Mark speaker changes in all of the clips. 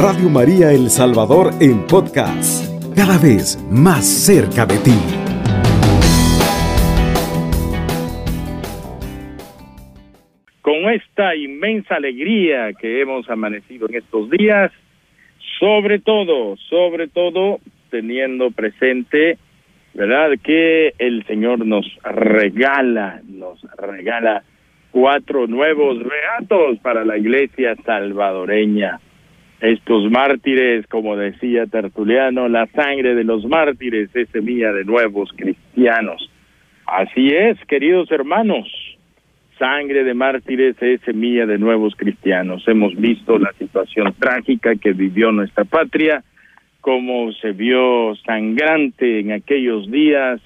Speaker 1: Radio María El Salvador en podcast, cada vez más cerca de ti.
Speaker 2: Con esta inmensa alegría que hemos amanecido en estos días, sobre todo, sobre todo teniendo presente, ¿verdad? Que el Señor nos regala, nos regala cuatro nuevos reatos para la iglesia salvadoreña. Estos mártires, como decía Tertuliano, la sangre de los mártires es semilla de nuevos cristianos. Así es, queridos hermanos, sangre de mártires es semilla de nuevos cristianos. Hemos visto la situación trágica que vivió nuestra patria, cómo se vio sangrante en aquellos días,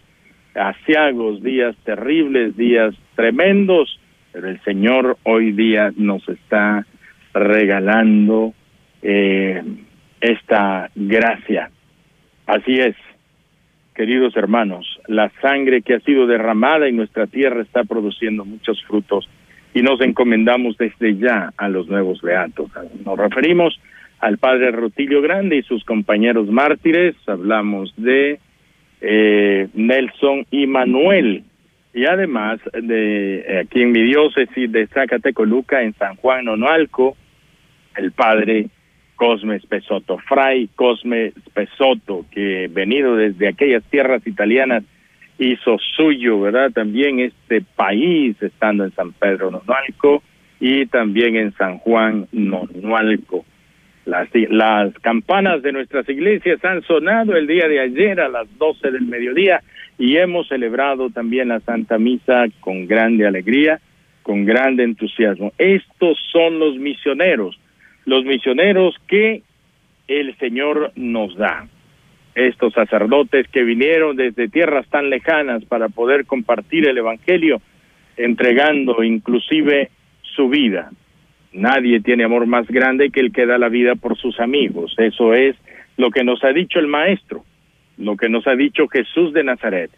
Speaker 2: asiagos, días terribles, días tremendos, pero el Señor hoy día nos está regalando eh, esta gracia. Así es, queridos hermanos, la sangre que ha sido derramada en nuestra tierra está produciendo muchos frutos y nos encomendamos desde ya a los nuevos beatos. Nos referimos al padre Rutilio Grande y sus compañeros mártires, hablamos de eh, Nelson y Manuel, y además de aquí en mi diócesis de Zacatecoluca, en San Juan Nonualco, el padre Cosme Spesoto, Fray Cosme Spesoto, que venido desde aquellas tierras italianas hizo suyo, ¿verdad? También este país, estando en San Pedro Nonualco y también en San Juan Nonualco. Las, las campanas de nuestras iglesias han sonado el día de ayer a las doce del mediodía y hemos celebrado también la Santa Misa con grande alegría, con grande entusiasmo. Estos son los misioneros, los misioneros que el Señor nos da. Estos sacerdotes que vinieron desde tierras tan lejanas para poder compartir el Evangelio, entregando inclusive su vida. Nadie tiene amor más grande que el que da la vida por sus amigos. Eso es lo que nos ha dicho el Maestro, lo que nos ha dicho Jesús de Nazaret.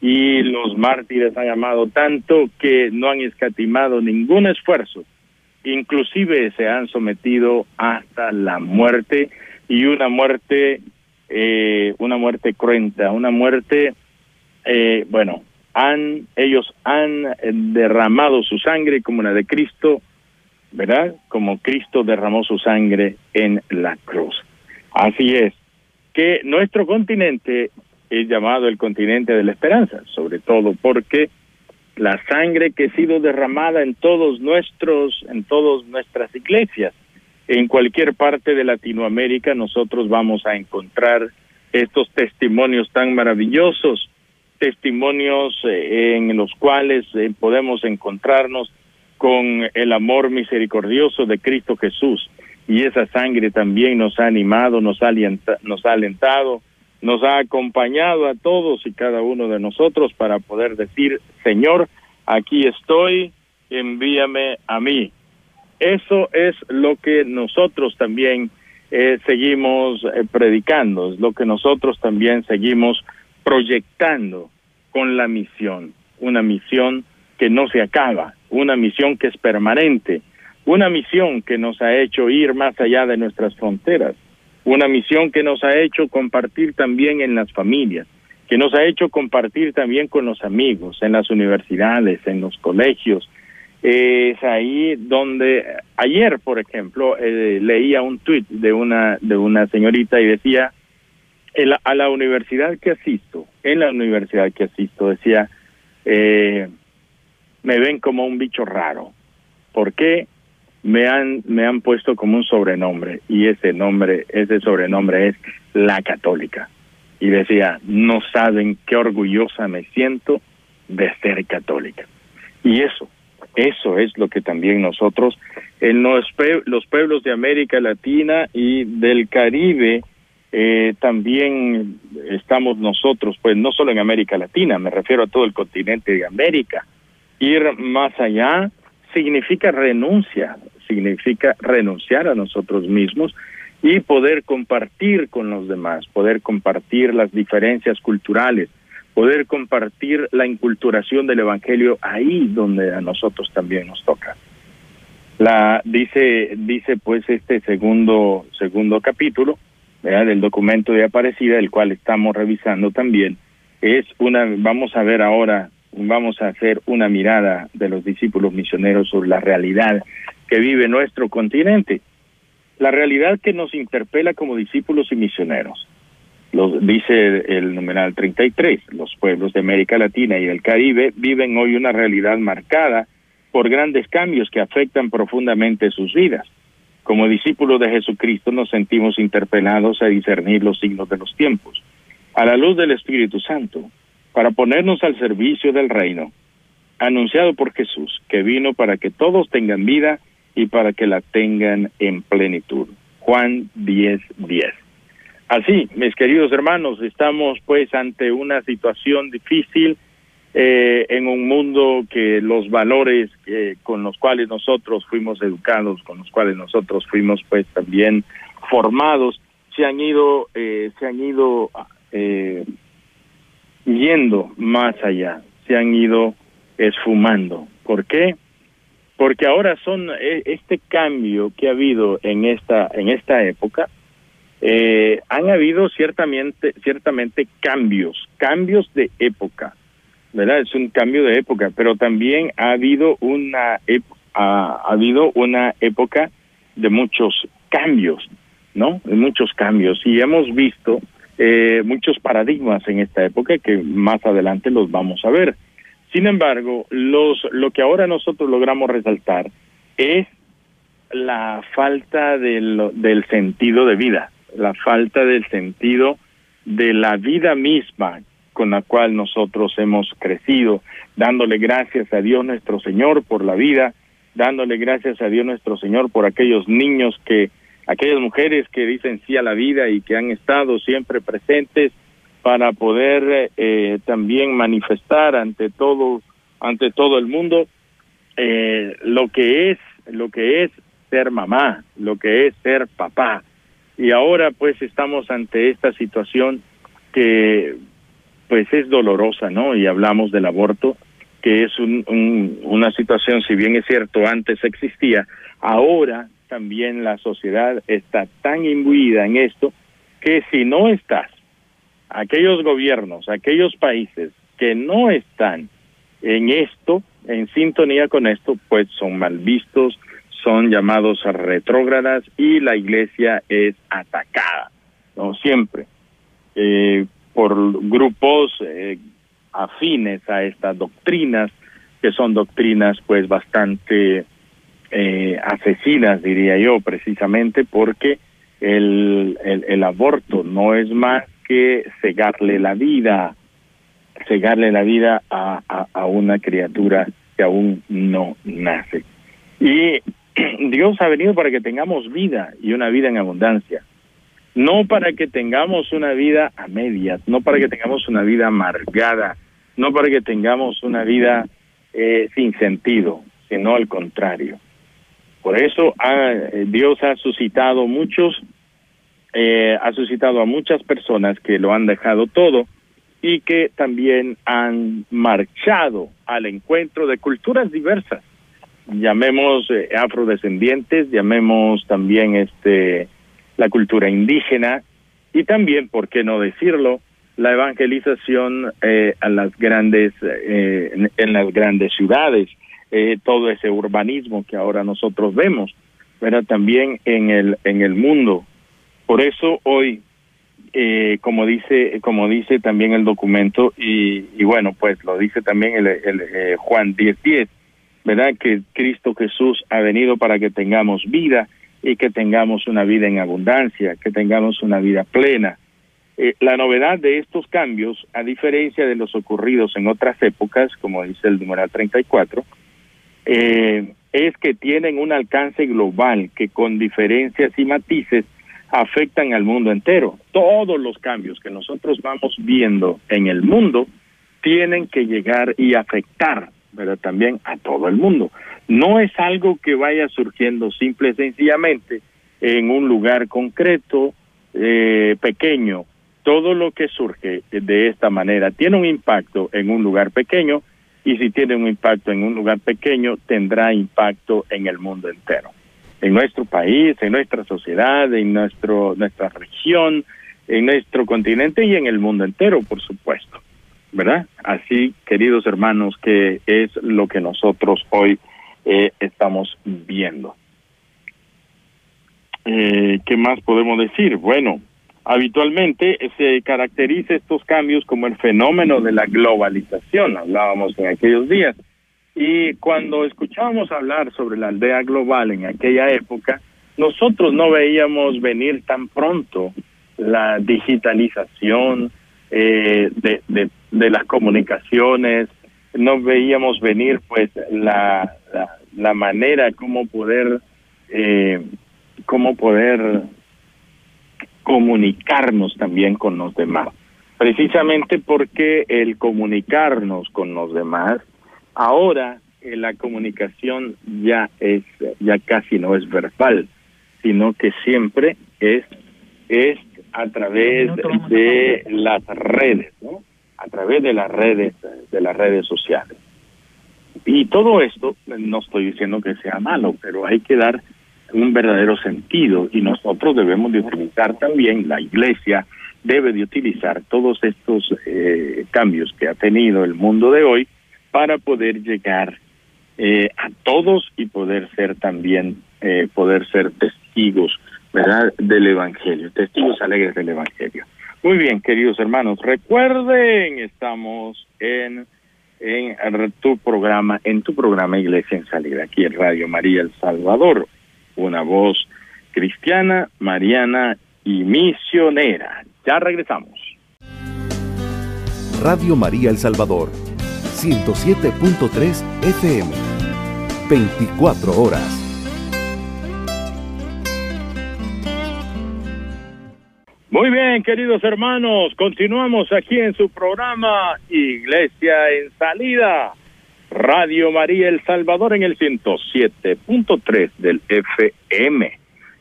Speaker 2: Y los mártires han amado tanto que no han escatimado ningún esfuerzo. Inclusive se han sometido hasta la muerte y una muerte, eh, una muerte cruenta, una muerte, eh, bueno, han, ellos han derramado su sangre como la de Cristo ¿verdad? Como Cristo derramó su sangre en la cruz. Así es, que nuestro continente es llamado el continente de la esperanza, sobre todo porque la sangre que ha sido derramada en todos nuestros, en todas nuestras iglesias, en cualquier parte de Latinoamérica nosotros vamos a encontrar estos testimonios tan maravillosos, testimonios eh, en los cuales eh, podemos encontrarnos con el amor misericordioso de Cristo Jesús. Y esa sangre también nos ha animado, nos ha, nos ha alentado, nos ha acompañado a todos y cada uno de nosotros para poder decir, Señor, aquí estoy, envíame a mí. Eso es lo que nosotros también eh, seguimos eh, predicando, es lo que nosotros también seguimos proyectando con la misión, una misión que no se acaba, una misión que es permanente, una misión que nos ha hecho ir más allá de nuestras fronteras, una misión que nos ha hecho compartir también en las familias, que nos ha hecho compartir también con los amigos, en las universidades, en los colegios. es ahí donde ayer, por ejemplo, eh, leía un tuit de una de una señorita y decía a la universidad que asisto, en la universidad que asisto decía eh, me ven como un bicho raro. ¿Por qué? Me han, me han puesto como un sobrenombre y ese nombre, ese sobrenombre es la católica. Y decía, no saben qué orgullosa me siento de ser católica. Y eso, eso es lo que también nosotros en los, los pueblos de América Latina y del Caribe eh, también estamos nosotros, pues no solo en América Latina, me refiero a todo el continente de América, Ir más allá significa renuncia, significa renunciar a nosotros mismos y poder compartir con los demás, poder compartir las diferencias culturales, poder compartir la inculturación del Evangelio ahí donde a nosotros también nos toca. La dice dice pues este segundo segundo capítulo del documento de Aparecida, el cual estamos revisando también, es una vamos a ver ahora vamos a hacer una mirada de los discípulos misioneros sobre la realidad que vive nuestro continente, la realidad que nos interpela como discípulos y misioneros. Dice el numeral 33, los pueblos de América Latina y del Caribe viven hoy una realidad marcada por grandes cambios que afectan profundamente sus vidas. Como discípulos de Jesucristo nos sentimos interpelados a discernir los signos de los tiempos, a la luz del Espíritu Santo, para ponernos al servicio del reino, anunciado por Jesús, que vino para que todos tengan vida y para que la tengan en plenitud. Juan 10, 10. Así, mis queridos hermanos, estamos pues ante una situación difícil eh, en un mundo que los valores eh, con los cuales nosotros fuimos educados, con los cuales nosotros fuimos pues también formados, se han ido, eh, se han ido eh, yendo más allá, se han ido esfumando. ¿Por qué? Porque ahora son e, este cambio que ha habido en esta en esta época eh, han habido ciertamente ciertamente cambios, cambios de época, ¿verdad? Es un cambio de época, pero también ha habido una ha, habido una época de muchos cambios, ¿no? De muchos cambios y hemos visto eh, muchos paradigmas en esta época que más adelante los vamos a ver. Sin embargo, los, lo que ahora nosotros logramos resaltar es la falta del, del sentido de vida, la falta del sentido de la vida misma con la cual nosotros hemos crecido, dándole gracias a Dios nuestro Señor por la vida, dándole gracias a Dios nuestro Señor por aquellos niños que aquellas mujeres que dicen sí a la vida y que han estado siempre presentes para poder eh, también manifestar ante todo ante todo el mundo eh, lo que es lo que es ser mamá lo que es ser papá. Y ahora pues estamos ante esta situación que pues es dolorosa no y hablamos del aborto que es un, un, una situación si bien es cierto antes existía ahora también la sociedad está tan imbuida en esto que si no estás, aquellos gobiernos, aquellos países que no están en esto, en sintonía con esto, pues son mal vistos, son llamados retrógradas y la iglesia es atacada, ¿no? Siempre, eh, por grupos eh, afines a estas doctrinas, que son doctrinas pues bastante eh, asesinas, diría yo, precisamente porque el, el, el aborto no es más que cegarle la vida, cegarle la vida a, a, una criatura que aún no nace. Y Dios ha venido para que tengamos vida y una vida en abundancia. No para que tengamos una vida a medias, no para que tengamos una vida amargada, no para que tengamos una vida eh, sin sentido, sino al contrario. Por eso ha, eh, Dios ha suscitado muchos, eh, ha suscitado a muchas personas que lo han dejado todo y que también han marchado al encuentro de culturas diversas. Llamemos eh, afrodescendientes, llamemos también este la cultura indígena y también, por qué no decirlo, la evangelización eh, a las grandes eh, en, en, las grandes ciudades eh, todo ese urbanismo que ahora nosotros vemos, pero también en el en el mundo. Por eso hoy, eh, como dice como dice también el documento y, y bueno pues lo dice también el, el eh, Juan 10:10, 10, verdad que Cristo Jesús ha venido para que tengamos vida y que tengamos una vida en abundancia, que tengamos una vida plena. Eh, la novedad de estos cambios, a diferencia de los ocurridos en otras épocas, como dice el numeral 34, eh, es que tienen un alcance global que con diferencias y matices afectan al mundo entero. Todos los cambios que nosotros vamos viendo en el mundo tienen que llegar y afectar, también a todo el mundo. No es algo que vaya surgiendo simple y sencillamente en un lugar concreto, eh, pequeño. Todo lo que surge de esta manera tiene un impacto en un lugar pequeño y si tiene un impacto en un lugar pequeño, tendrá impacto en el mundo entero. En nuestro país, en nuestra sociedad, en nuestro, nuestra región, en nuestro continente y en el mundo entero, por supuesto. ¿Verdad? Así, queridos hermanos, que es lo que nosotros hoy eh, estamos viendo. Eh, ¿Qué más podemos decir? Bueno, habitualmente se caracteriza estos cambios como el fenómeno de la globalización, hablábamos en aquellos días. Y cuando escuchábamos hablar sobre la aldea global en aquella época, nosotros no veíamos venir tan pronto la digitalización eh, de, las comunicaciones, no veíamos venir pues la, la, la manera como poder eh, cómo poder comunicarnos también con los demás. Precisamente porque el comunicarnos con los demás, ahora eh, la comunicación ya es, ya casi no es verbal, sino que siempre es, es a través de las redes, ¿no? A través de las redes, de las redes sociales. Y todo esto, no estoy diciendo que sea malo, pero hay que dar un verdadero sentido y nosotros debemos de utilizar también, la iglesia debe de utilizar todos estos eh, cambios que ha tenido el mundo de hoy para poder llegar eh, a todos y poder ser también, eh, poder ser testigos, ¿verdad?, del Evangelio, testigos alegres del Evangelio. Muy bien, queridos hermanos, recuerden, estamos en en tu programa, en tu programa Iglesia en Salida, aquí en Radio María El Salvador una voz cristiana, mariana y misionera. Ya regresamos.
Speaker 1: Radio María El Salvador, 107.3 FM, 24 horas.
Speaker 2: Muy bien, queridos hermanos, continuamos aquí en su programa Iglesia en Salida Radio María El Salvador en el 107.3 del FM.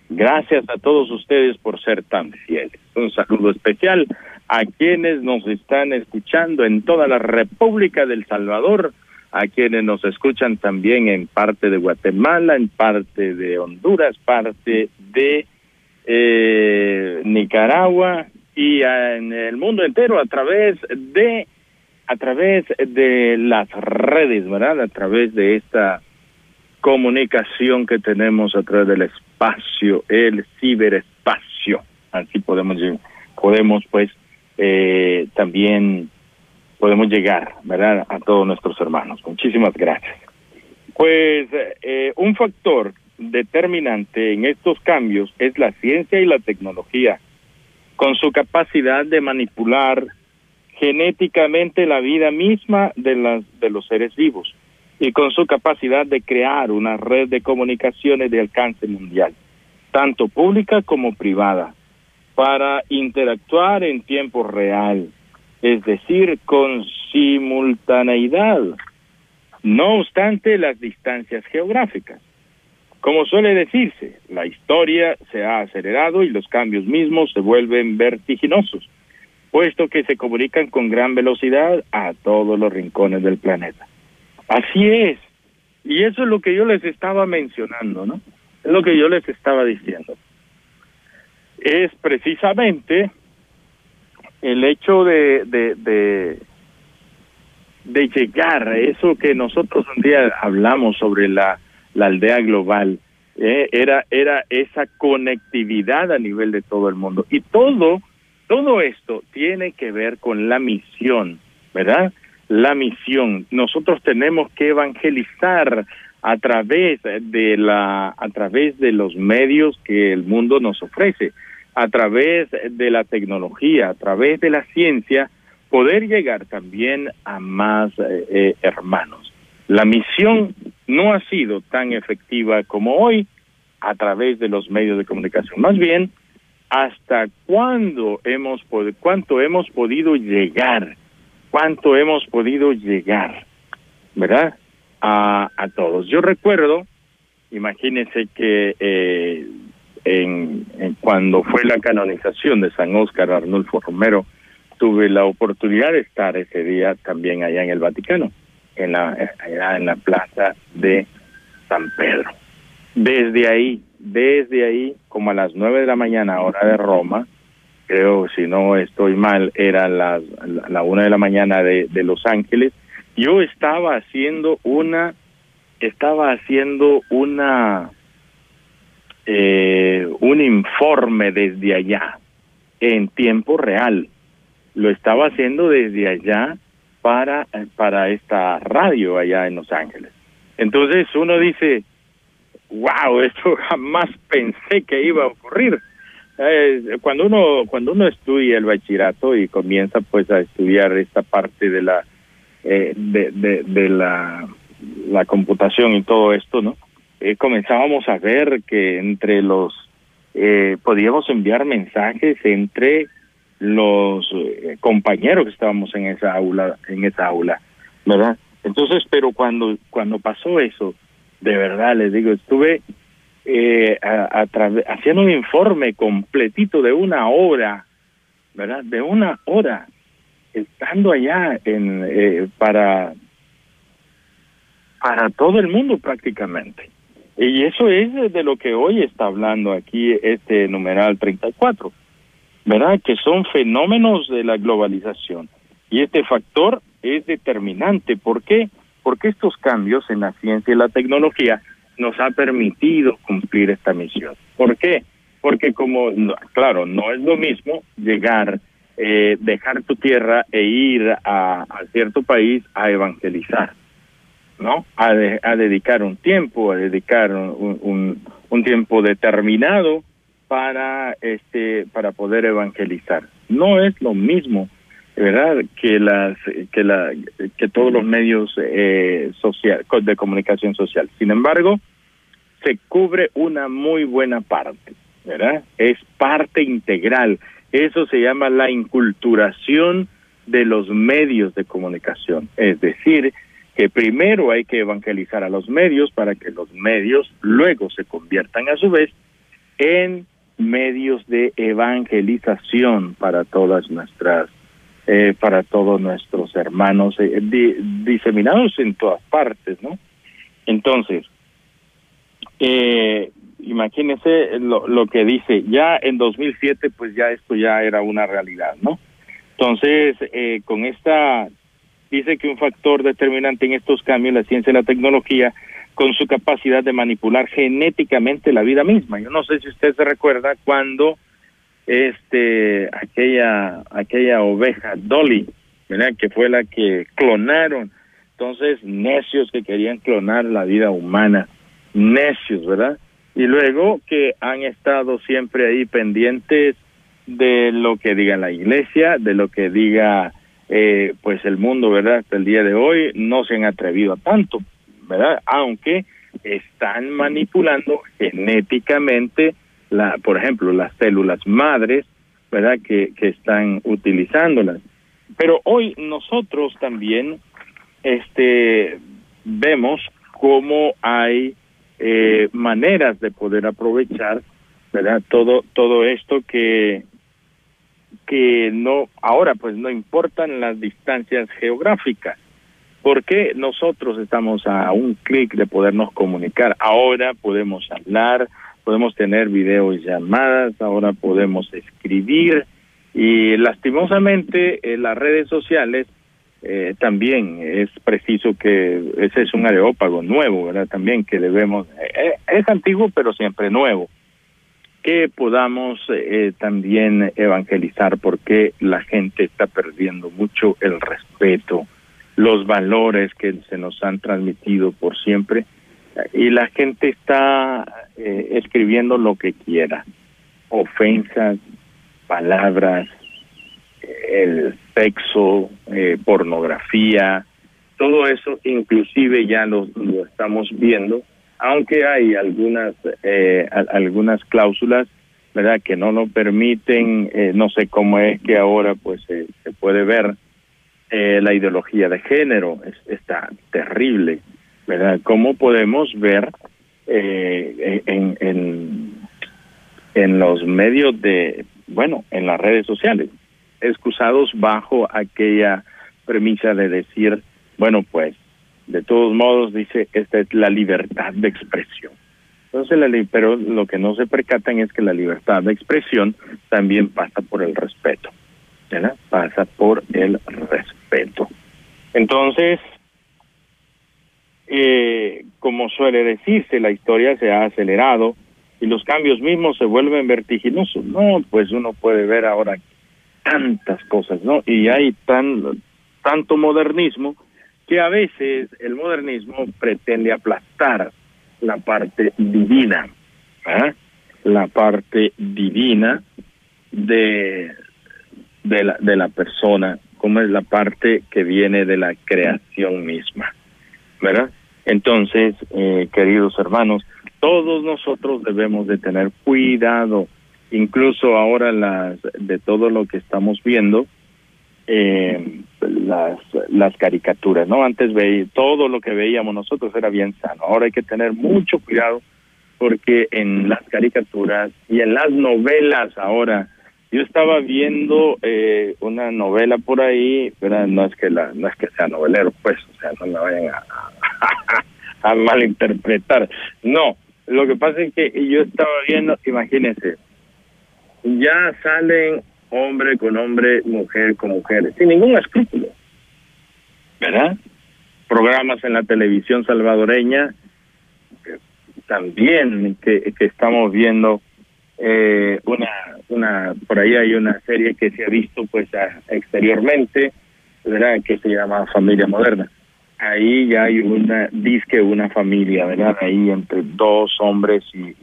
Speaker 2: Gracias a todos ustedes por ser tan fieles. Un saludo especial a quienes nos están escuchando en toda la República del Salvador, a quienes nos escuchan también en parte de Guatemala, en parte de Honduras, parte de eh, Nicaragua y en el mundo entero a través de a través de las redes, ¿verdad? A través de esta comunicación que tenemos a través del espacio, el ciberespacio. Así podemos, podemos pues, eh, también podemos llegar, ¿verdad? A todos nuestros hermanos. Muchísimas gracias. Pues eh, un factor determinante en estos cambios es la ciencia y la tecnología, con su capacidad de manipular genéticamente la vida misma de, las, de los seres vivos y con su capacidad de crear una red de comunicaciones de alcance mundial, tanto pública como privada, para interactuar en tiempo real, es decir, con simultaneidad, no obstante las distancias geográficas. Como suele decirse, la historia se ha acelerado y los cambios mismos se vuelven vertiginosos puesto que se comunican con gran velocidad a todos los rincones del planeta. Así es. Y eso es lo que yo les estaba mencionando, ¿no? Es lo que yo les estaba diciendo. Es precisamente el hecho de, de, de, llegar a eso que nosotros un día hablamos sobre la, la aldea global, eh, era, era esa conectividad a nivel de todo el mundo. Y todo todo esto tiene que ver con la misión, ¿verdad? La misión. Nosotros tenemos que evangelizar a través de la a través de los medios que el mundo nos ofrece, a través de la tecnología, a través de la ciencia, poder llegar también a más eh, eh, hermanos. La misión no ha sido tan efectiva como hoy a través de los medios de comunicación. Más bien, hasta cuándo hemos cuánto hemos podido llegar, cuánto hemos podido llegar, ¿verdad? A, a todos. Yo recuerdo, imagínense que eh, en, cuando fue la canonización de San Óscar Arnulfo Romero, tuve la oportunidad de estar ese día también allá en el Vaticano. en la, plaza de San Pedro. Desde ahí, desde ahí, como a las nueve de la mañana, hora de Roma, creo, si no estoy mal, era la una de la mañana de Los Ángeles, yo estaba haciendo una, estaba haciendo una, eh, un informe desde allá, en tiempo real. Lo estaba haciendo desde allá para, para esta radio allá en Los Ángeles. Entonces uno dice, wow, esto jamás pensé que iba a ocurrir. Eh, cuando uno cuando uno estudia el bachillerato y comienza pues a estudiar esta parte de la eh, de, de, la computación y todo esto, ¿no? Eh, comenzábamos a ver que entre los eh, podíamos enviar mensajes entre los eh, compañeros que estábamos en esa aula en esa aula, ¿verdad? Entonces, pero cuando cuando pasó eso, de verdad les digo, estuve eh, haciendo un informe completito de una hora, ¿verdad? De una hora, estando allá en eh, para para todo el mundo prácticamente. Y eso es de lo que hoy está hablando aquí este numeral 34, ¿verdad? Que son fenómenos de la globalización. Y este factor es determinante. ¿Por qué? Porque estos cambios en la ciencia y la tecnología nos ha permitido cumplir esta misión. ¿Por qué? Porque como, claro, no es lo mismo llegar, eh, dejar tu tierra e ir a, a cierto país a evangelizar, ¿no? A, de, a dedicar un tiempo, a dedicar un, tiempo determinado para este para poder evangelizar. No es lo mismo verdad que las que la que todos los medios eh, social de comunicación social sin embargo se cubre una muy buena parte verdad es parte integral eso se llama la inculturación de los medios de comunicación es decir que primero hay que evangelizar a los medios para que los medios luego se conviertan a su vez en medios de evangelización para todas nuestras eh, para todos nuestros hermanos eh, di, diseminados en todas partes, ¿no? Entonces, eh, imagínense lo, lo que dice, ya en 2007 pues ya esto ya era una realidad, ¿no? Entonces, eh, con esta, dice que un factor determinante en estos cambios, la ciencia y la tecnología, con su capacidad de manipular genéticamente la vida misma. Yo no sé si usted se recuerda cuando este aquella aquella oveja Dolly, ¿verdad? que fue la que clonaron. Entonces, necios que querían clonar la vida humana, necios, ¿verdad? Y luego que han estado siempre ahí pendientes de lo que diga la iglesia, de lo que diga eh, pues el mundo, ¿verdad? Hasta el día de hoy no se han atrevido a tanto, ¿verdad? Aunque están manipulando genéticamente la, por ejemplo, las células madres, ¿verdad? Que, que están utilizándolas. Pero hoy nosotros también este, vemos cómo hay eh, maneras de poder aprovechar, ¿verdad? Todo, todo esto que, que no, ahora pues no importan las distancias geográficas, porque nosotros estamos a un clic de podernos comunicar. Ahora podemos hablar, podemos tener videollamadas, ahora podemos escribir y lastimosamente en las redes sociales eh, también es preciso que ese es un areópago nuevo, ¿verdad? También que debemos, eh, es antiguo pero siempre nuevo, que podamos eh, también evangelizar porque la gente está perdiendo mucho el respeto, los valores que se nos han transmitido por siempre y la gente está eh, escribiendo lo que quiera, ofensas, palabras, el sexo, eh, pornografía, todo eso inclusive ya lo, lo estamos viendo, aunque hay algunas eh, algunas cláusulas, verdad, que no nos permiten, eh, no sé cómo es que ahora pues se puede ver eh, la ideología de género, es, está terrible ¿verdad? ¿Cómo podemos ver eh, en, en, en los medios de, bueno, en las redes sociales, excusados bajo aquella premisa de decir, bueno, pues de todos modos dice, esta es la libertad de expresión. Entonces, la, pero lo que no se percatan es que la libertad de expresión también pasa por el respeto, ¿verdad? Pasa por el respeto. Entonces, eh, como suele decirse, la historia se ha acelerado y los cambios mismos se vuelven vertiginosos. No, pues uno puede ver ahora tantas cosas, ¿no? Y hay tan tanto modernismo que a veces el modernismo pretende aplastar la parte divina, ¿eh? la parte divina de, de, la, de la persona, como es la parte que viene de la creación misma, ¿verdad? Entonces, eh, queridos hermanos, todos nosotros debemos de tener cuidado, incluso ahora las de todo lo que estamos viendo, eh, las las caricaturas, ¿no? Antes veía todo lo que veíamos nosotros era bien sano. Ahora hay que tener mucho cuidado porque en las caricaturas y en las novelas ahora yo estaba viendo eh, una novela por ahí, pero no es que la no es que sea novelero, pues, o sea, no me vayan a, a, malinterpretar. No, lo que pasa es que yo estaba viendo, imagínense, ya salen hombre con hombre, mujer con mujer, sin ningún escrúpulo, ¿verdad? Programas en la televisión salvadoreña también que, estamos viendo eh, una una por ahí hay una serie que se ha visto pues exteriormente verdad que se llama familia moderna. Ahí ya hay una disque una familia verdad ahí entre dos hombres y,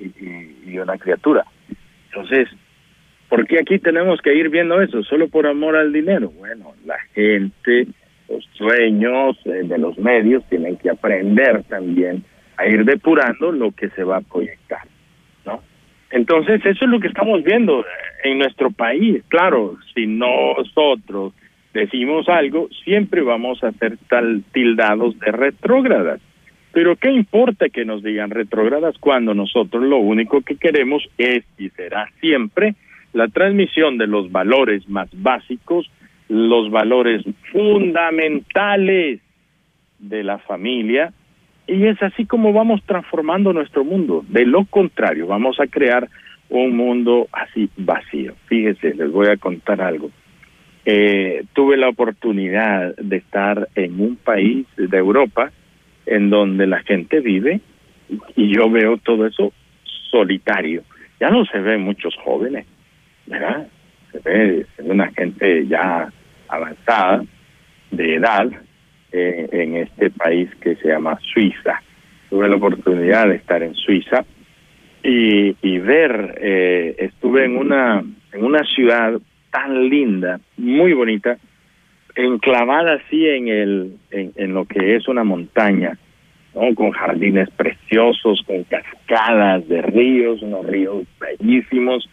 Speaker 2: y, una criatura. Entonces ¿por qué aquí tenemos que ir viendo eso solo por amor al dinero bueno la gente los dueños eh, de los medios tienen que aprender también a ir depurando lo que se va a proyectar entonces, eso es lo que estamos viendo en nuestro país. Claro, si nosotros decimos algo, siempre vamos a ser tildados de retrógradas. Pero ¿qué importa que nos digan retrógradas cuando nosotros lo único que queremos es y será siempre la transmisión de los valores más básicos, los valores fundamentales de la familia, y es así como vamos transformando nuestro mundo. De lo contrario, vamos a crear un mundo así vacío. Fíjese, les voy a contar algo. Eh, tuve la oportunidad de estar en un país de Europa en donde la gente vive y yo veo todo eso solitario. Ya no se ven muchos jóvenes, ¿verdad? Se ve, una gente ya avanzada de edad eh, en este país que se llama Suiza. Tuve la oportunidad de estar en Suiza y, ver, eh, estuve en una, en una ciudad tan linda, muy bonita, enclavada así en, el, en, lo que es una montaña, con jardines preciosos, con cascadas de ríos, unos ríos bellísimos,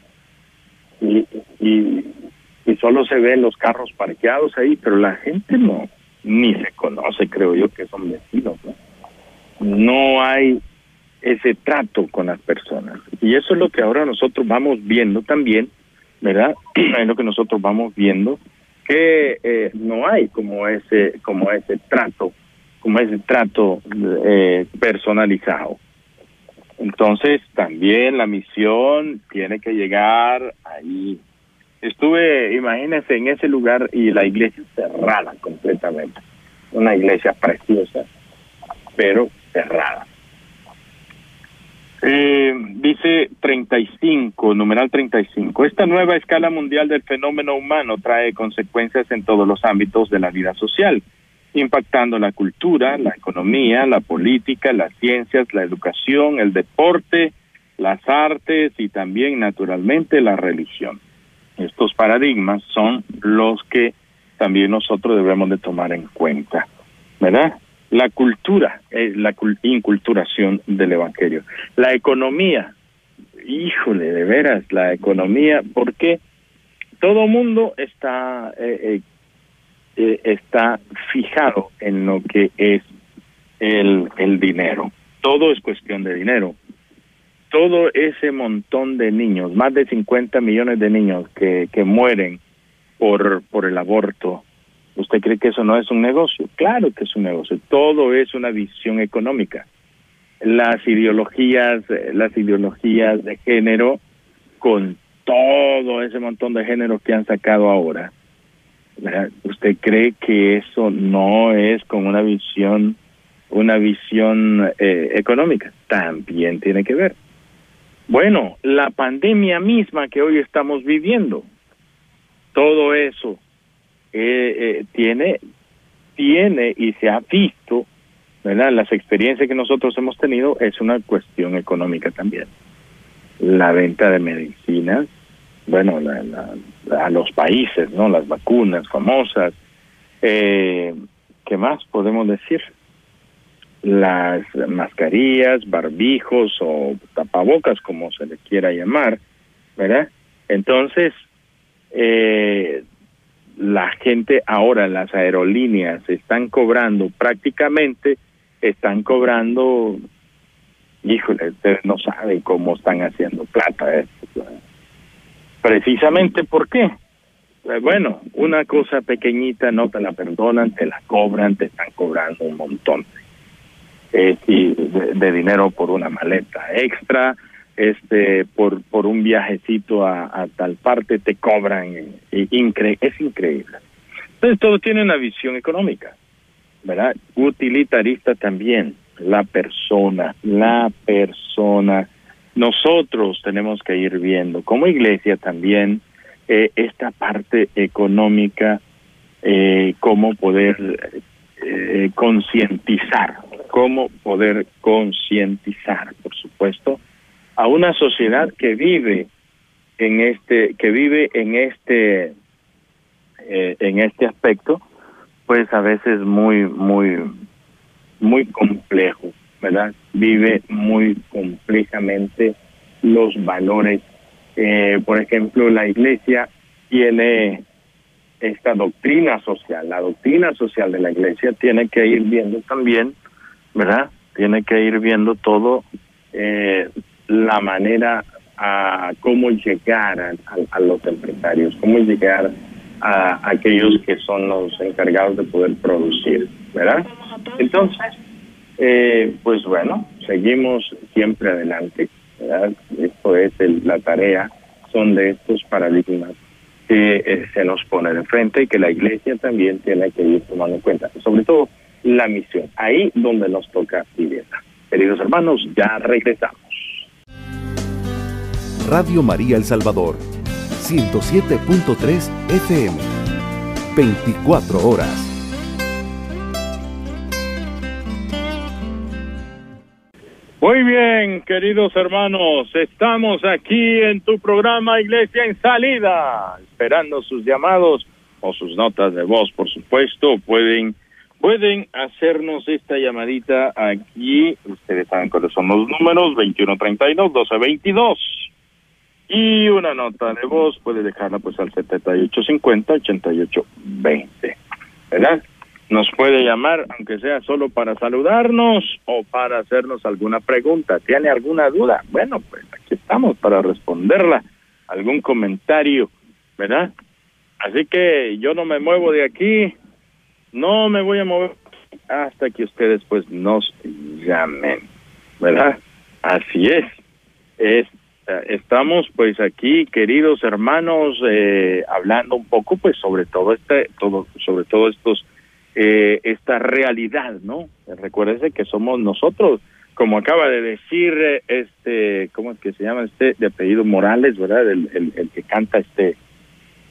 Speaker 2: y, y, solo se ven los carros parqueados ahí, pero la gente no, ni se conoce, creo yo, que son vecinos. ¿no? no hay ese trato con las personas. Y eso es lo que ahora nosotros vamos viendo también, ¿verdad? es lo que nosotros vamos viendo, que eh, no hay como ese, como ese trato, como ese trato eh, personalizado. Entonces, también la misión tiene que llegar ahí Estuve, imagínense, en ese lugar y la iglesia cerrada completamente. Una iglesia preciosa, pero cerrada. Eh, dice 35, numeral 35. Esta nueva escala mundial del fenómeno humano trae consecuencias en todos los ámbitos de la vida social, impactando la cultura, la economía, la política, las ciencias, la educación, el deporte, las artes y también, naturalmente, la religión estos paradigmas son los que también nosotros debemos de tomar en cuenta, ¿verdad? La cultura es la inculturación del Evangelio. La economía, híjole, de veras, la economía, porque todo mundo está, eh, eh, eh, está fijado en lo que es el, el dinero. Todo es cuestión de dinero todo ese montón de niños, más de 50 millones de niños que, que mueren por, por el aborto, ¿Usted cree que eso no es un negocio? Claro que es un negocio. Todo es una visión económica. Las ideologías, las ideologías de género, con todo ese montón de géneros que han sacado ahora, ¿usted cree que eso no es con una visión, una visión eh, económica? También tiene que ver. Bueno, la pandemia misma que hoy estamos viviendo, todo eso eh, eh, tiene, tiene y se ha visto, ¿verdad? Las experiencias que nosotros hemos tenido es una cuestión económica también. La venta de medicinas, bueno, a los países, ¿no? Las vacunas famosas. Eh, ¿Qué más podemos decir? Las mascarillas, barbijos o tapabocas, como se le quiera llamar, ¿verdad? Entonces, eh, la gente ahora, las aerolíneas están cobrando prácticamente, están cobrando, híjole, ustedes no saben cómo están haciendo plata. Precisamente por qué. Eh, bueno, una cosa pequeñita no te la perdonan, te la cobran, te están cobrando un montón eh, de dinero por una maleta extra, este por por un viajecito a, tal parte te cobran y, es increíble entonces todo tiene una visión económica verdad utilitarista también la persona la persona nosotros tenemos que ir viendo como iglesia también eh, esta parte económica eh, cómo poder eh, concientizar cómo poder concientizar por supuesto a una sociedad que vive en este que vive en este en este aspecto pues a veces muy muy muy complejo verdad vive muy complejamente los valores. Eh, por ejemplo la iglesia tiene esta doctrina social. La doctrina social de la iglesia tiene que ir viendo también verdad tiene que ir viendo todo eh, la manera a cómo llegar a, los empresarios, cómo llegar a, aquellos que son los encargados de poder producir, ¿verdad? Entonces, eh, pues bueno, seguimos siempre adelante. Esto es la tarea, son de estos paradigmas que eh, se nos pone de frente y que la iglesia también tiene que ir tomando en cuenta, sobre todo la misión, ahí donde nos toca vivir. Queridos hermanos, ya regresamos.
Speaker 1: Radio María El Salvador, 107.3 FM, 24 horas.
Speaker 2: Muy bien, queridos hermanos, estamos aquí en tu programa Iglesia en Salida, esperando sus llamados o sus notas de voz, por supuesto, pueden pueden hacernos esta llamadita aquí, ustedes saben cuáles son los números, 2132 1222 y una nota de voz puede dejarla pues al 7850-8820, ¿verdad? Nos puede llamar, aunque sea solo para saludarnos o para hacernos alguna pregunta. ¿Tiene alguna duda? Bueno, pues aquí estamos para responderla. Algún comentario, ¿verdad? Así que yo no me muevo de aquí, no me voy a mover hasta que ustedes pues nos llamen, ¿verdad? Así es. Es estamos pues aquí queridos hermanos eh, hablando un poco pues sobre todo este todo sobre todo estos eh, esta realidad no recuérdense que somos nosotros como acaba de decir este cómo es que se llama este de apellido Morales verdad el, que canta este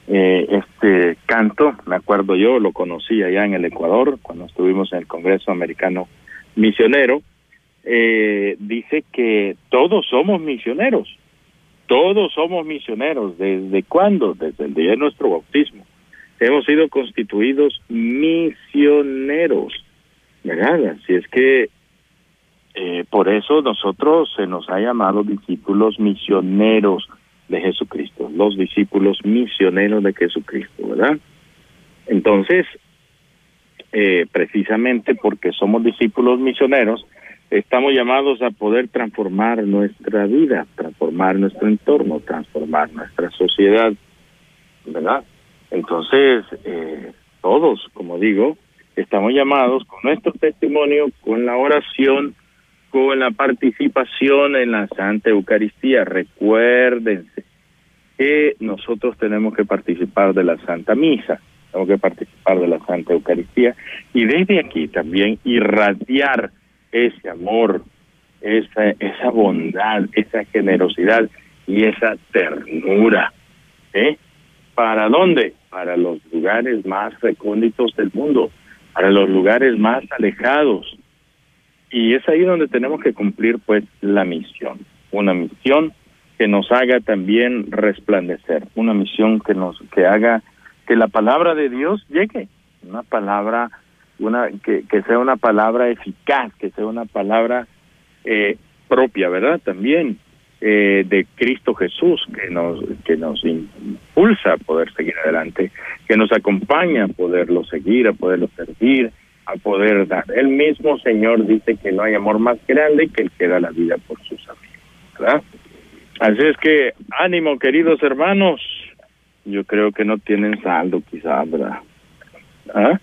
Speaker 2: eh, este canto me acuerdo yo lo conocí allá en el Ecuador cuando estuvimos en el Congreso Americano Misionero dice que todos somos misioneros todos somos misioneros. ¿Desde cuándo? Desde el día de nuestro bautismo. Hemos sido constituidos misioneros. ¿Verdad? Así es que eh, por eso nosotros se nos ha llamado discípulos misioneros de Jesucristo, los discípulos misioneros de Jesucristo, ¿verdad? Entonces, eh, precisamente porque somos discípulos misioneros, estamos llamados a poder transformar nuestra vida, transformar nuestro entorno, transformar nuestra sociedad, ¿verdad? Entonces, eh, todos, como digo, estamos llamados con nuestro testimonio, con la oración, con la participación en la Santa Eucaristía. Recuérdense que nosotros tenemos que participar de la Santa Misa, tenemos que participar de la Santa Eucaristía y desde aquí también irradiar ese amor, esa, esa bondad, esa generosidad y esa ternura. ¿eh? ¿Para dónde? Para los lugares más recónditos del mundo, para los lugares más alejados. Y es ahí donde tenemos que cumplir pues la misión, una misión que nos haga también resplandecer, una misión que nos que haga que la palabra de Dios llegue, una palabra una que, sea una palabra eficaz, que sea una palabra eh, propia, ¿verdad? También eh, de Cristo Jesús que nos que nos impulsa a poder seguir adelante, que nos acompaña a poderlo seguir, a poderlo servir, a poder dar. El mismo Señor dice que no hay amor más grande que el que da la vida por sus amigos, ¿verdad? Así es que ánimo, queridos hermanos. Yo creo que no tienen saldo, quizá, ¿verdad? ¿Ah?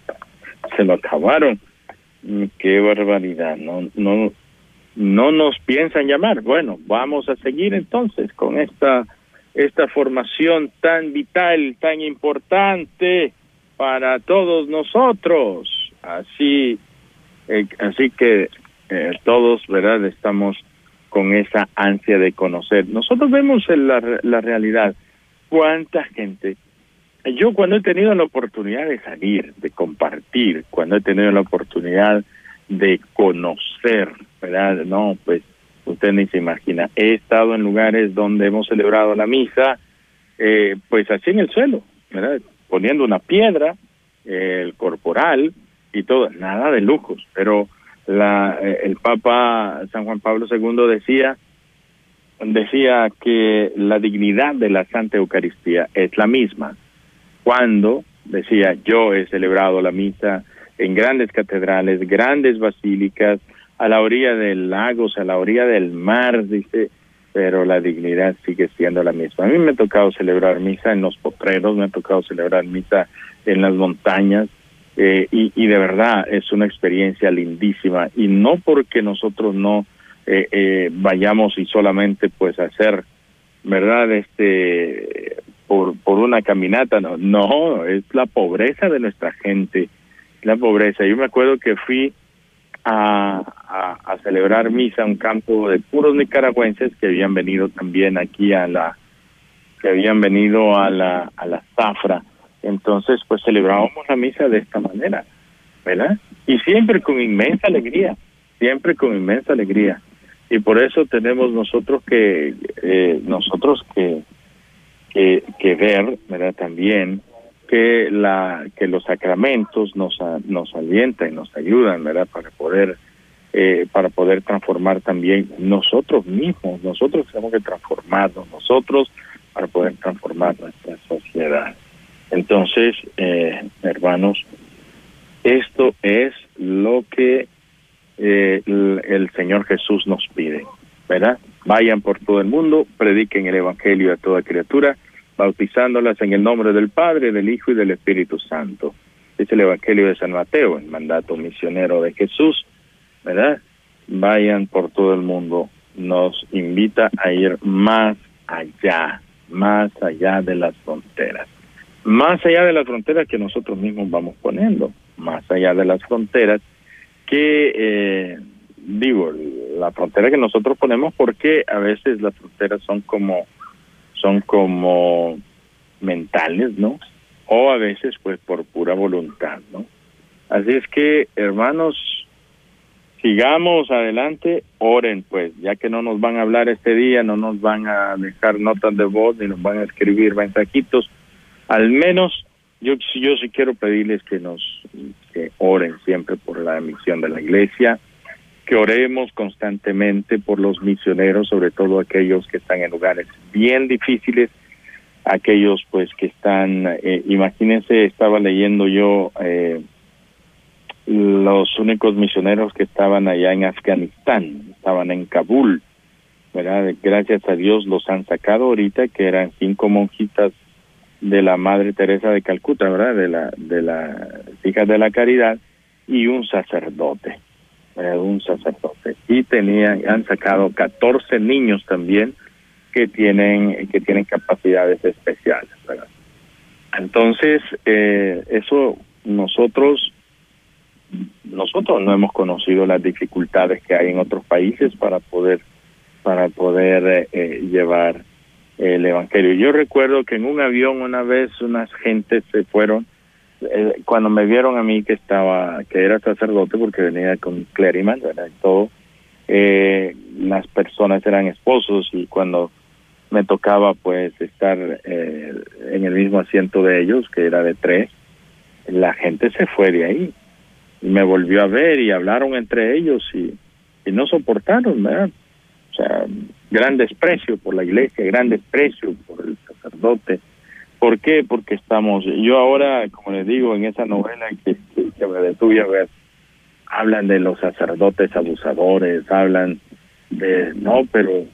Speaker 2: Se lo acabaron. Qué barbaridad. No, no, no nos piensan llamar. Bueno, vamos a seguir entonces con esta esta formación tan vital, tan importante para todos nosotros. Así eh, así que eh, todos, ¿verdad? Estamos con esa ansia de conocer. Nosotros vemos la, la realidad. ¿Cuánta gente? Yo cuando he tenido la oportunidad de salir, de compartir, cuando he tenido la oportunidad de conocer, ¿verdad? No, pues usted ni se imagina. He estado en lugares donde hemos celebrado la misa, eh, pues así en el suelo, ¿verdad? Poniendo una piedra, eh, el corporal y todo, nada de lujos, pero la, eh, el Papa San Juan Pablo II decía decía que la dignidad de la Santa Eucaristía es la misma. Cuando decía yo he celebrado la misa en grandes catedrales, grandes basílicas, a la orilla del lago, a la orilla del mar, dice, pero la dignidad sigue siendo la misma. A mí me ha tocado celebrar misa en los potreros, me ha tocado celebrar misa en las montañas, eh, y, y de verdad es una experiencia lindísima, y no porque nosotros no eh, eh, vayamos y solamente pues hacer, ¿verdad? Este, por, por una caminata, no, no, es la pobreza de nuestra gente, la pobreza. Yo me acuerdo que fui a, celebrar misa a un campo de puros nicaragüenses que habían venido también aquí a la que habían venido a la a la zafra. Entonces pues celebrábamos la misa de esta manera verdad y siempre con inmensa alegría siempre con inmensa alegría. Y por eso tenemos nosotros que eh, nosotros que, que que ver verdad también que la que los sacramentos nos nos alientan y nos ayudan verdad para poder eh, para poder transformar también nosotros mismos. Nosotros tenemos que transformarnos nosotros para poder transformar nuestra sociedad. Entonces eh, hermanos esto es lo que eh, el, el Señor Jesús nos pide verdad vayan por todo el mundo prediquen el evangelio a toda criatura bautizándolas en el nombre del Padre, del Hijo y del Espíritu Santo. Es el Evangelio de San Mateo, el mandato misionero de Jesús, ¿verdad? Vayan por todo el mundo. Nos invita a ir más allá, más allá de las fronteras. Más allá de las fronteras que nosotros mismos vamos poniendo, más allá de las fronteras que, eh, digo, la frontera que nosotros ponemos porque a veces las fronteras son como son como mentales, ¿no? O a veces pues por pura voluntad, ¿no? Así es que, hermanos, sigamos adelante, oren pues, ya que no nos van a hablar este día, no nos van a dejar notas de voz ni nos van a escribir mensajitos, al menos yo, yo sí quiero pedirles que nos que oren siempre por la emisión de la iglesia, que oremos constantemente por los misioneros, sobre todo aquellos que están en lugares bien difíciles, aquellos pues que están, eh, imagínense, estaba leyendo yo eh, los únicos misioneros que estaban allá en Afganistán, estaban en Kabul, ¿verdad? Gracias a Dios los han sacado ahorita, que eran cinco monjitas de la Madre Teresa de Calcuta, ¿verdad? De la de las hijas de la caridad y un sacerdote, un sacerdote. Y tenían han sacado 14 niños también que tienen que tienen capacidades especiales. Entonces, eh, eso nosotros nosotros no hemos conocido las dificultades que hay en otros países para poder para poder eh, eh, llevar el evangelio. Yo recuerdo que en un avión una vez unas gentes se fueron eh, cuando me vieron a mí que estaba que era sacerdote porque venía con cleriman, ¿verdad? Y todo las personas eran esposos y cuando me tocaba pues estar en el mismo asiento de ellos que era de tres la gente se fue de ahí me volvió a ver y hablaron entre ellos y, y no soportaron, ¿verdad? O sea, gran desprecio por la iglesia, gran desprecio por el sacerdote. ¿Por qué? Porque estamos, yo ahora, como les digo, en esa novela que, que, me detuve a ver, hablan de los sacerdotes abusadores, hablan de, no, pero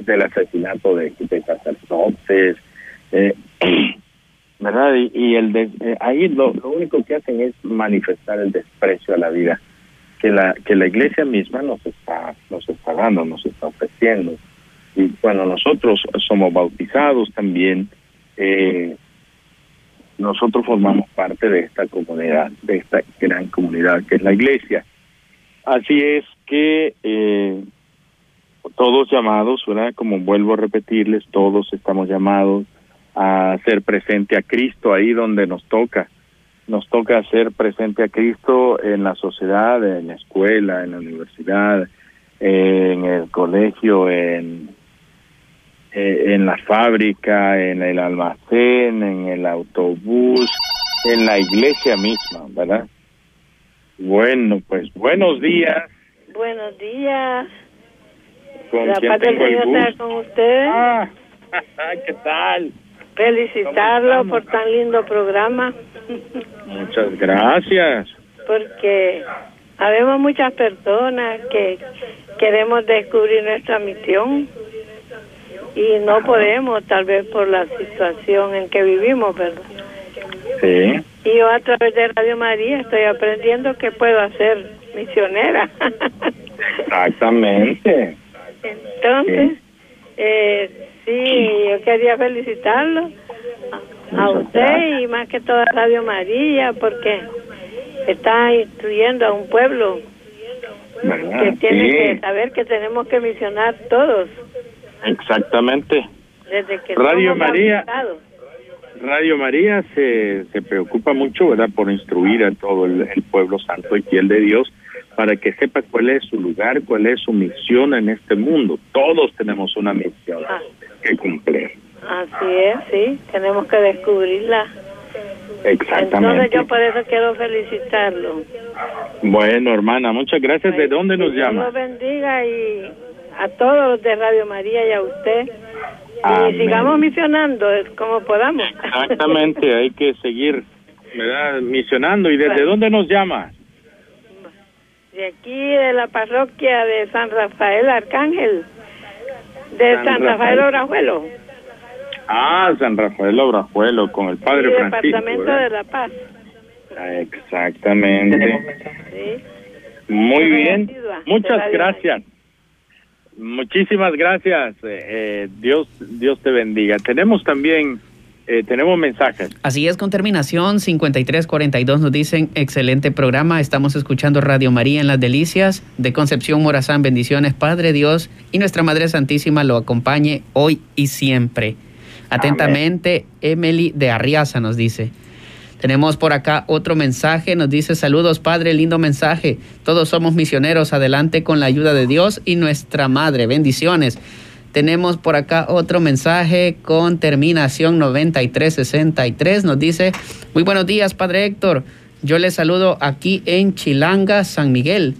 Speaker 2: del asesinato de, de sacerdotes, eh, ¿verdad? Y, el de, eh, ahí lo, único que hacen es manifestar el desprecio a la vida que la que la iglesia misma nos está nos está dando, nos está ofreciendo. Y cuando nosotros somos bautizados también, eh, nosotros formamos parte de esta comunidad, de esta gran comunidad que es la iglesia. Así es que eh, todos llamados, ¿verdad? Como vuelvo a repetirles, todos estamos llamados a hacer presente a Cristo ahí donde nos toca. Nos toca hacer presente a Cristo en la sociedad, en la escuela, en la universidad, en el colegio, en, eh, en la fábrica, en el almacén, en el autobús, en la iglesia misma, ¿verdad? Bueno, pues buenos días.
Speaker 3: Buenos días.
Speaker 2: ¿Con
Speaker 3: la
Speaker 2: quién tengo el
Speaker 3: Señor está
Speaker 2: gusto?
Speaker 3: con usted.
Speaker 2: Ah, ¿qué tal?
Speaker 3: Felicitarlo
Speaker 2: ¿Cómo
Speaker 3: por tan lindo programa,
Speaker 2: Muchas gracias.
Speaker 3: porque habemos muchas personas que queremos descubrir nuestra misión y no podemos, tal vez por la situación en que vivimos, ¿verdad?
Speaker 2: Sí.
Speaker 3: Y yo a través de Radio María estoy aprendiendo que puedo hacer misionera.
Speaker 2: Exactamente.
Speaker 3: Entonces, eh, sí, yo quería felicitarlo a, usted y más que todo a Radio María porque está instruyendo a un pueblo
Speaker 2: ¿Verdad?
Speaker 3: que tiene
Speaker 2: Sí,
Speaker 3: que saber que tenemos que misionar todos
Speaker 2: exactamente.
Speaker 3: desde que
Speaker 2: Radio María.
Speaker 3: bautizados.
Speaker 2: Radio María se, se preocupa mucho, ¿verdad?, por instruir a todo el, el pueblo santo y fiel de Dios para que sepa cuál es su lugar, cuál es su misión en este mundo. Todos tenemos una misión
Speaker 3: Ah.
Speaker 2: que cumplir.
Speaker 3: Así es, sí, tenemos que descubrirla. Entonces
Speaker 2: Exactamente.
Speaker 3: yo por eso quiero felicitarlo.
Speaker 2: Bueno, hermana, muchas gracias. ¿De dónde nos
Speaker 3: Dios
Speaker 2: llama?
Speaker 3: los bendiga y a todos los de Radio María y a usted.
Speaker 2: Amén.
Speaker 3: Y sigamos misionando eh, como podamos.
Speaker 2: Exactamente, hay que seguir, ¿verdad?, misionando. ¿Y desde dónde nos llama?
Speaker 3: De aquí, de la parroquia de San Rafael Arcángel, de
Speaker 2: San
Speaker 3: San, Rafael
Speaker 2: Rafael.
Speaker 3: Orajuelo,
Speaker 2: Ah, San Rafael Obrajuelo, con el Padre Francisco.
Speaker 3: Departamento
Speaker 2: ¿verdad?
Speaker 3: de La Paz.
Speaker 2: Exactamente.
Speaker 3: ¿sí?
Speaker 2: Muy bien. Muchas gracias. Muchísimas gracias. Eh, eh, Dios Dios te bendiga. Tenemos también eh, tenemos mensajes.
Speaker 4: Así es, con terminación 5342 nos dicen, excelente programa, estamos escuchando Radio María en las Delicias de Concepción Morazán, bendiciones Padre Dios y nuestra Madre Santísima lo acompañe hoy y siempre. Atentamente, Emily de Arriaza nos dice. Tenemos por acá otro mensaje, nos dice saludos Padre, lindo mensaje. Todos somos misioneros, adelante con la ayuda de Dios y nuestra Madre, bendiciones. Tenemos por acá otro mensaje con terminación 9363. Nos dice, muy buenos días, Padre Héctor. Yo le saludo aquí en Chilanga, San Miguel.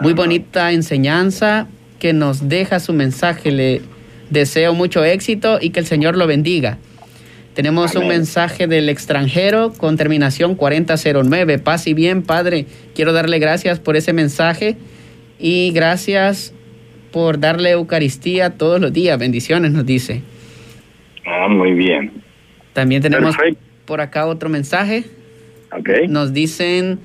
Speaker 4: Muy bonita enseñanza que nos deja su mensaje. Le deseo mucho éxito y que el Señor lo bendiga. Tenemos un mensaje del extranjero con terminación 4009. Paz y bien, Padre. Quiero darle gracias por ese mensaje y gracias por darle Eucaristía todos los días. Bendiciones, nos dice.
Speaker 2: Ah, muy bien.
Speaker 4: También tenemos por acá otro mensaje.
Speaker 2: Okay.
Speaker 4: Nos dicen,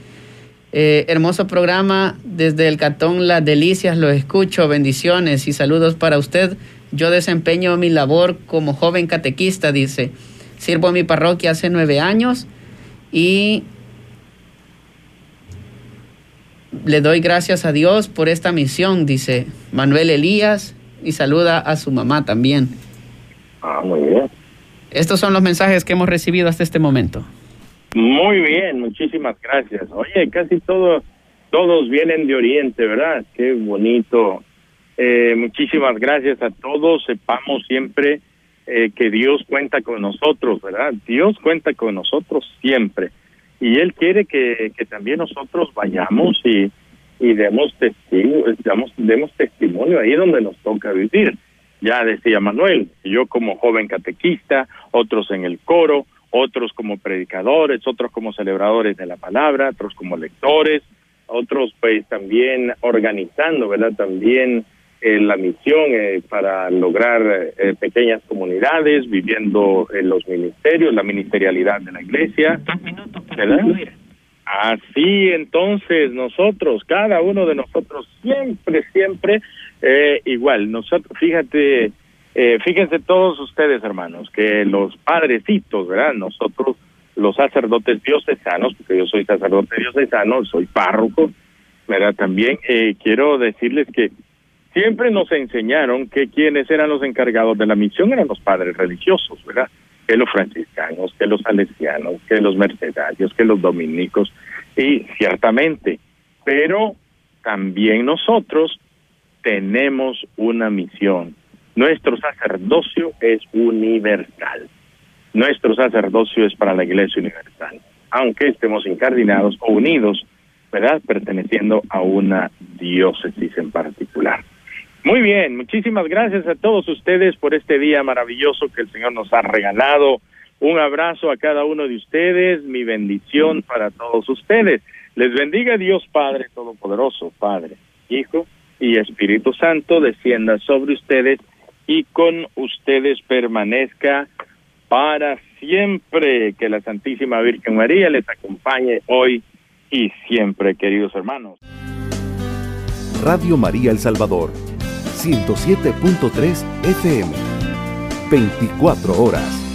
Speaker 4: eh, hermoso programa desde el Catón Las Delicias, lo escucho, bendiciones y saludos para usted. Yo desempeño mi labor como joven catequista, dice. Sirvo en mi parroquia hace nueve años y le doy gracias a Dios por esta misión, dice Manuel Elías, y saluda a su mamá también.
Speaker 2: Ah, muy bien.
Speaker 4: Estos son los mensajes que hemos recibido hasta este momento.
Speaker 2: Muy bien, muchísimas gracias. Oye, casi todos, todos vienen de Oriente, ¿verdad? Qué bonito. Eh, muchísimas gracias a todos. Sepamos siempre eh, que Dios cuenta con nosotros, ¿verdad? Dios cuenta con nosotros siempre. Y Él quiere que, también nosotros vayamos y, demos, testigo, demos testimonio ahí donde nos toca vivir. Ya decía Manuel, yo como joven catequista, otros en el coro, otros como predicadores, otros como celebradores de la palabra, otros como lectores, otros pues también organizando, ¿verdad? También eh, la misión eh, para lograr eh, pequeñas comunidades, viviendo en los ministerios, la ministerialidad de la iglesia. ¿verdad? Así entonces nosotros, cada uno de nosotros, siempre, siempre igual. Nosotros, fíjate, eh, fíjense todos ustedes, hermanos, que los padrecitos, ¿verdad? Nosotros, los sacerdotes diocesanos, porque yo soy sacerdote diocesano, soy párroco, ¿verdad? También eh, quiero decirles que siempre nos enseñaron que quienes eran los encargados de la misión eran los padres religiosos, ¿verdad? Que los franciscanos, que los salesianos, que los mercedarios, que los dominicos, y ciertamente, pero también nosotros tenemos una misión nuestro sacerdocio es universal. Nuestro sacerdocio es para la Iglesia Universal, aunque estemos incardinados o unidos, ¿verdad? Perteneciendo a una diócesis en particular. Muy bien, muchísimas gracias a todos ustedes por este día maravilloso que el Señor nos ha regalado. Un abrazo a cada uno de ustedes, mi bendición para todos ustedes. Les bendiga Dios Padre Todopoderoso, Padre, Hijo y Espíritu Santo, descienda sobre ustedes y con ustedes permanezca para siempre. Que la Santísima Virgen María les acompañe hoy y siempre, queridos hermanos.
Speaker 1: Radio María El Salvador, 107.3 FM, 24 horas.